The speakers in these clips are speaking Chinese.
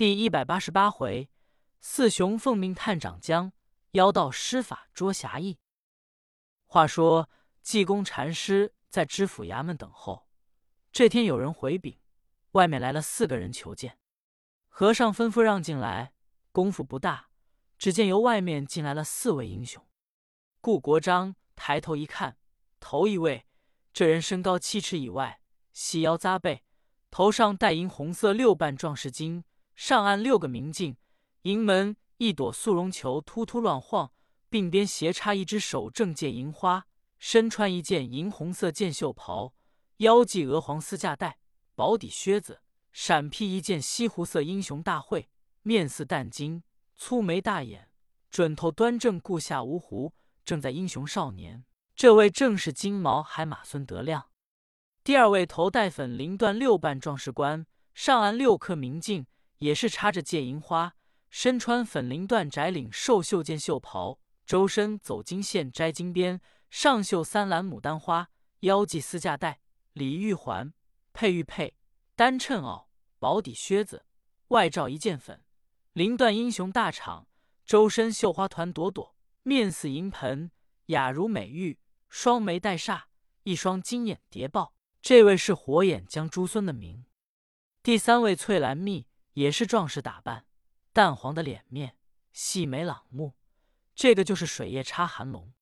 第一百八十八回，四雄奉命探长江，妖道施法捉侠义。话说济公禅师在知府衙门等候。这天有人回禀，外面来了四个人求见。和尚吩咐让进来。功夫不大，只见由外面进来了四位英雄。顾国璋抬头一看，头一位，这人身高七尺以外，细腰扎背，头上戴银红色六瓣壮士巾。上岸六个明镜，迎门一朵素绒球突突乱晃，鬓边斜插一只手正借银花，身穿一件银红色箭袖袍，腰系鹅黄丝架带，薄底靴子，闪披一件西湖色英雄大会，面似淡金，粗眉大眼，准头端正，顾下无胡，正在英雄少年。这位正是金毛海马孙德亮。第二位头戴粉绫缎六瓣壮士冠，上岸六颗明镜。也是插着借银花，身穿粉绫缎窄领寿绣箭袖袍，周身走金线摘金边，上绣三蓝牡丹花，腰系丝架带，里玉环，配玉佩，单衬袄，薄底靴子，外罩一件粉绫缎英雄大氅，周身绣花团朵朵，面似银盆，雅如美玉，双眉带煞，一双金眼叠抱。这位是火眼将朱孙的名。第三位翠兰蜜。也是壮士打扮，淡黄的脸面，细眉朗目。这个就是水夜叉韩龙。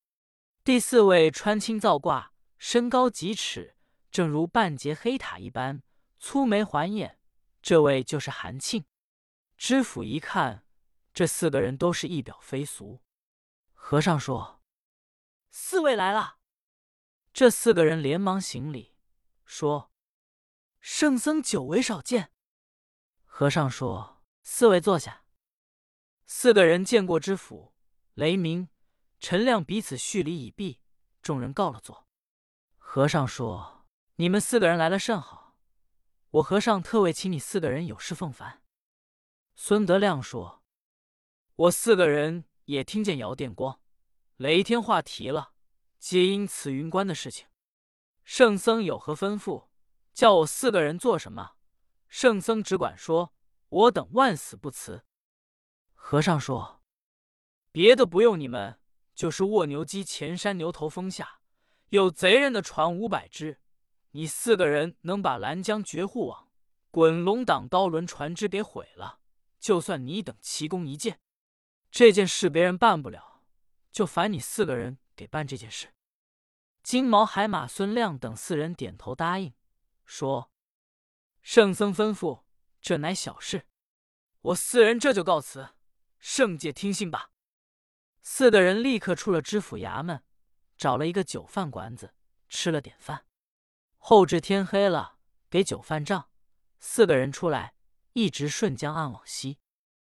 第四位穿青皂褂，身高几尺，正如半截黑塔一般，粗眉环眼。这位就是韩庆。知府一看，这四个人都是一表非俗。和尚说：“四位来了。”这四个人连忙行礼，说：“圣僧久违少见。”和尚说：“四位坐下。”四个人见过知府雷鸣、陈亮，彼此叙礼已毕，众人告了座。和尚说：“你们四个人来了甚好，我和尚特为请你四个人有事奉烦。”孙德亮说：“我四个人也听见姚电光、雷天化提了，皆因此云关的事情。圣僧有何吩咐，叫我四个人做什么？”圣僧只管说：“我等万死不辞。”和尚说：“别的不用你们，就是卧牛矶前山牛头峰下有贼人的船五百只，你四个人能把兰江绝户网、滚龙挡刀轮船只给毁了，就算你等奇功一件。这件事别人办不了，就烦你四个人给办这件事。”金毛海马孙亮等四人点头答应，说。圣僧吩咐，这乃小事，我四人这就告辞，圣界听信吧。四个人立刻出了知府衙门，找了一个酒饭馆子，吃了点饭。后至天黑了，给酒饭账。四个人出来，一直顺江岸往西，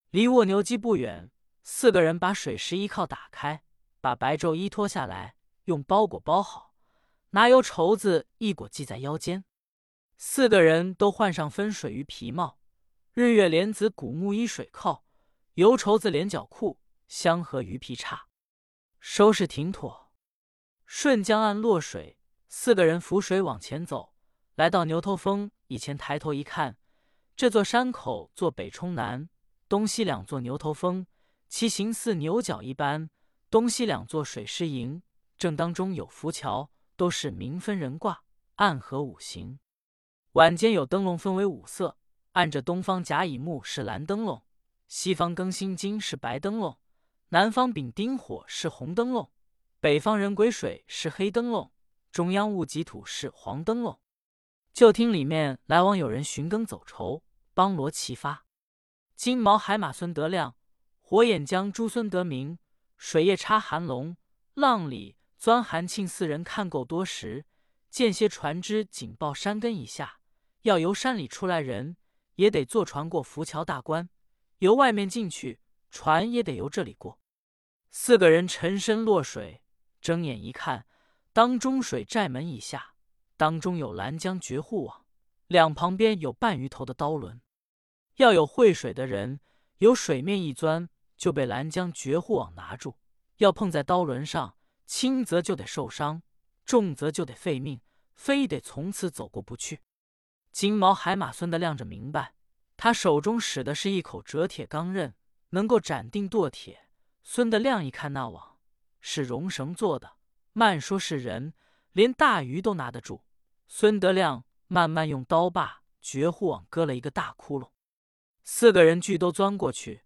离卧牛矶不远。四个人把水石依靠打开，把白昼衣脱下来，用包裹包好，拿油绸子一裹系在腰间。四个人都换上分水鱼皮帽、日月莲子古木衣水扣、油绸子连脚裤、香河鱼皮叉，收拾停妥，顺江岸落水。四个人浮水往前走，来到牛头峰以前，抬头一看，这座山口坐北冲南，东西两座牛头峰，其形似牛角一般。东西两座水师营，正当中有浮桥，都是明分人卦，暗合五行。晚间有灯笼，分为五色，按着东方甲乙木是蓝灯笼，西方庚辛金是白灯笼，南方丙丁火是红灯笼，北方人癸水是黑灯笼，中央戊己土是黄灯笼。就听里面来往有人寻根走绸，帮罗齐发。金毛海马孙德亮，火眼将朱孙德明，水夜叉韩龙，浪里钻韩庆四人看够多时，见些船只紧抱山根以下。要由山里出来人，也得坐船过浮桥大关；由外面进去，船也得由这里过。四个人沉身落水，睁眼一看，当中水寨门以下，当中有拦江绝户网，两旁边有半鱼头的刀轮。要有会水的人，由水面一钻，就被拦江绝户网拿住；要碰在刀轮上，轻则就得受伤，重则就得废命，非得从此走过不去。金毛海马孙的亮着明白，他手中使的是一口折铁钢刃，能够斩钉剁铁。孙德亮一看那网是绒绳做的，慢说是人，连大鱼都拿得住。孙德亮慢慢用刀把绝户网割了一个大窟窿，四个人俱都钻过去，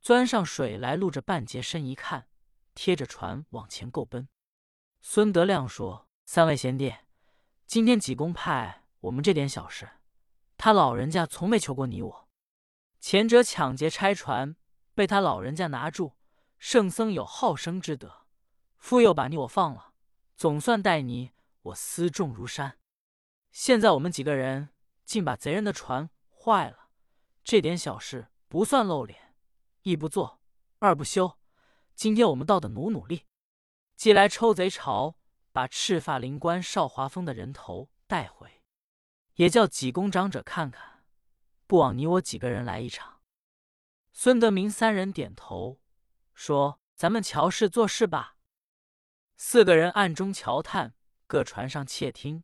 钻上水来，露着半截身，一看，贴着船往前够奔。孙德亮说：“三位贤弟，今天济公派我们这点小事。”他老人家从没求过你我，前者抢劫拆船，被他老人家拿住。圣僧有好生之德，复又把你我放了，总算待你我思重如山。现在我们几个人竟把贼人的船坏了，这点小事不算露脸，一不做二不休。今天我们倒得努努力，既来抽贼巢，把赤发灵官邵华峰的人头带回。也叫济公长者看看，不枉你我几个人来一场。孙德明三人点头说：“咱们瞧事做事吧。”四个人暗中瞧探，各船上窃听。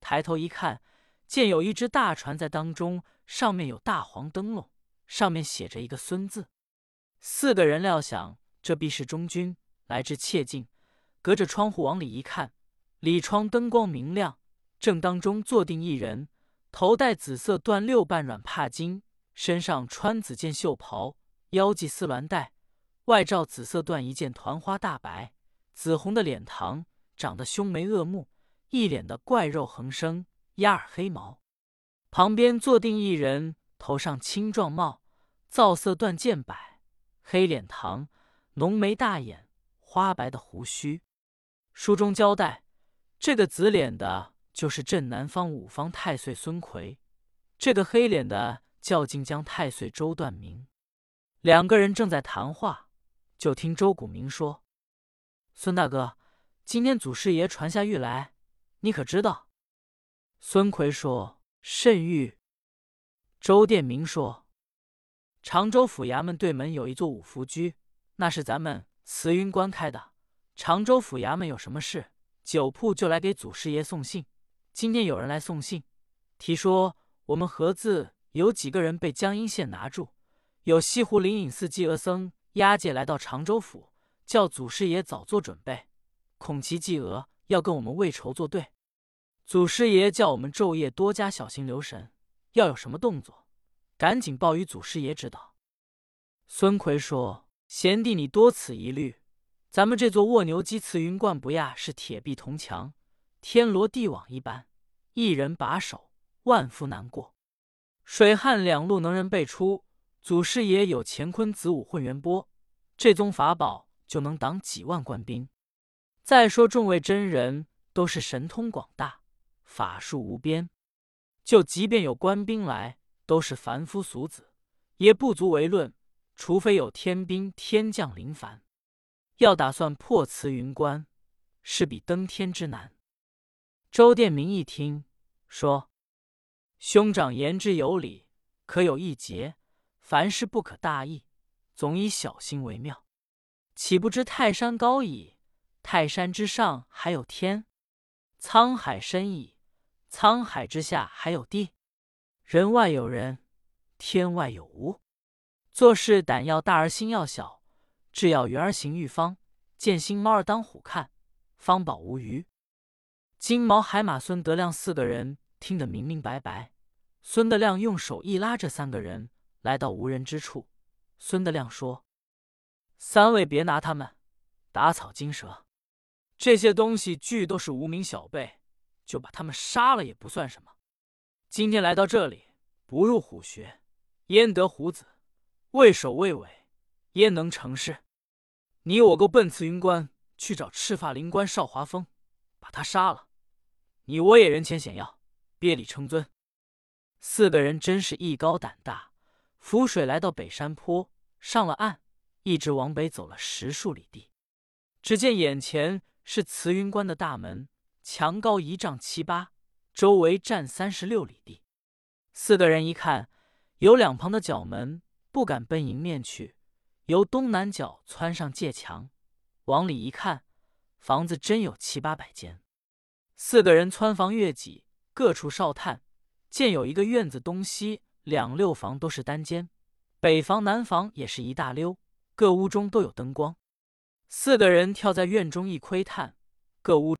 抬头一看，见有一只大船在当中，上面有大黄灯笼，上面写着一个“孙”字。四个人料想这必是中军，来至切近，隔着窗户往里一看，里窗灯光明亮。正当中坐定一人，头戴紫色缎六瓣软帕巾，身上穿紫箭袖袍，腰系丝鸾带，外罩紫色缎一件团花大白，紫红的脸膛，长得凶眉恶目，一脸的怪肉横生，压耳黑毛。旁边坐定一人，头上青壮帽，皂色缎剑摆，黑脸膛，浓眉大眼，花白的胡须。书中交代，这个紫脸的。就是镇南方五方太岁孙奎，这个黑脸的叫晋江太岁周段明。两个人正在谈话，就听周谷明说：“孙大哥，今天祖师爷传下谕来，你可知道？”孙奎说：“甚谕。”周殿明说：“常州府衙门对门有一座五福居，那是咱们慈云观开的。常州府衙门有什么事，酒铺就来给祖师爷送信。”今天有人来送信，提说我们河子有几个人被江阴县拿住，有西湖灵隐寺济额僧押解来到常州府，叫祖师爷早做准备，恐其济额要跟我们为仇作对。祖师爷叫我们昼夜多加小心留神，要有什么动作，赶紧报与祖师爷知道。孙奎说：“贤弟，你多此一虑，咱们这座卧牛矶慈云观不亚是铁壁铜墙。”天罗地网一般，一人把守，万夫难过。水旱两路能人辈出，祖师爷有乾坤子午混元波，这宗法宝就能挡几万官兵。再说众位真人都是神通广大，法术无边，就即便有官兵来，都是凡夫俗子，也不足为论。除非有天兵天将临凡，要打算破慈云关，是比登天之难。周殿明一听，说：“兄长言之有理，可有一节，凡事不可大意，总以小心为妙。岂不知泰山高矣，泰山之上还有天；沧海深矣，沧海之下还有地。人外有人，天外有物。做事胆要大而心要小，志要圆而行欲方，见心猫儿当虎看，方宝无虞。”金毛海马孙德亮四个人听得明明白白。孙德亮用手一拉，这三个人来到无人之处。孙德亮说：“三位别拿他们打草惊蛇，这些东西俱都是无名小辈，就把他们杀了也不算什么。今天来到这里，不入虎穴，焉得虎子？畏首畏尾，焉能成事？你我够奔慈云关去找赤发灵官邵华峰，把他杀了。”你我也人前显耀，别礼称尊。四个人真是艺高胆大，浮水来到北山坡，上了岸，一直往北走了十数里地。只见眼前是慈云观的大门，墙高一丈七八，周围占三十六里地。四个人一看，有两旁的角门，不敢奔迎面去，由东南角窜上界墙，往里一看，房子真有七八百间。四个人蹿房越脊，各处哨探，见有一个院子东西两六房都是单间，北房南房也是一大溜，各屋中都有灯光。四个人跳在院中一窥探，各屋